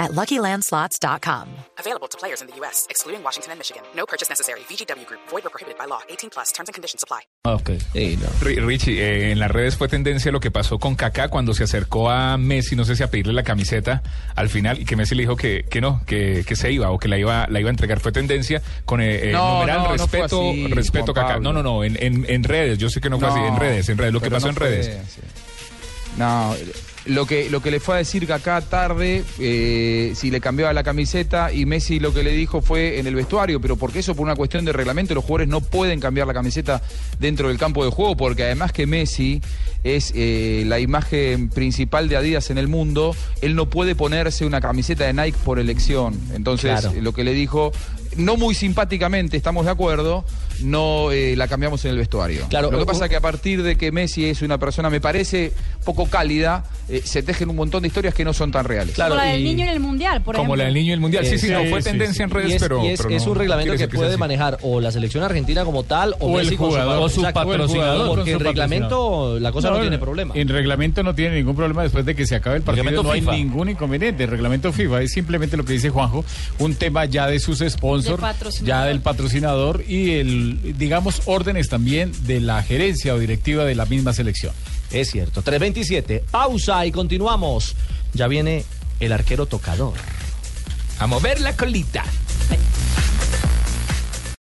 at LuckyLandSlots.com. Available to players in the U.S., excluding Washington and Michigan. No purchase necessary. VGW Group. Void or prohibited by law. 18 plus. Terms and conditions apply. Ok. Ri- Richie, eh, en las redes fue tendencia lo que pasó con Kaká cuando se acercó a Messi, no sé si a pedirle la camiseta al final y que Messi le dijo que, que no, que, que se iba o que la iba, la iba a entregar. Fue tendencia con eh, eh, No, numeral no, no respeto, así, respeto Kaká. No, no, no, en, en, en redes, yo sé que no fue así, en redes, en redes, lo que pasó no en fue- redes. sí. No, lo que, lo que le fue a decir Kaká tarde, eh, si le cambiaba la camiseta y Messi lo que le dijo fue en el vestuario, pero porque eso por una cuestión de reglamento los jugadores no pueden cambiar la camiseta dentro del campo de juego, porque además que Messi es eh, la imagen principal de Adidas en el mundo, él no puede ponerse una camiseta de Nike por elección. Entonces, Claro. lo que le dijo, no muy simpáticamente, estamos de acuerdo, no eh, la cambiamos en el vestuario. Claro, lo que pasa que a partir de que Messi es una persona, me parece, poco cálida, eh, se tejen un montón de historias que no son tan reales. Claro, Como la del niño en el mundial, por Como ejemplo. la del niño y el mundial. Sí, sí, Sí, no, fue sí, tendencia en Y redes, es, pero, y es- pero es no un reglamento que puede manejar o la selección argentina como tal o, O el Messi con su- jugador. con O su patrocinador Porque en reglamento la cosa no, tiene problema. En reglamento no tiene ningún problema después de que se acabe el partido. Reglamento no FIFA. hay ningún inconveniente. El reglamento FIFA es simplemente lo que dice Juanjo, un tema ya de sus sponsors, ya del patrocinador y el, digamos, órdenes también de la gerencia o directiva de la misma selección. Es cierto. 327. Pausa y continuamos. Ya viene el arquero tocador. A mover la colita.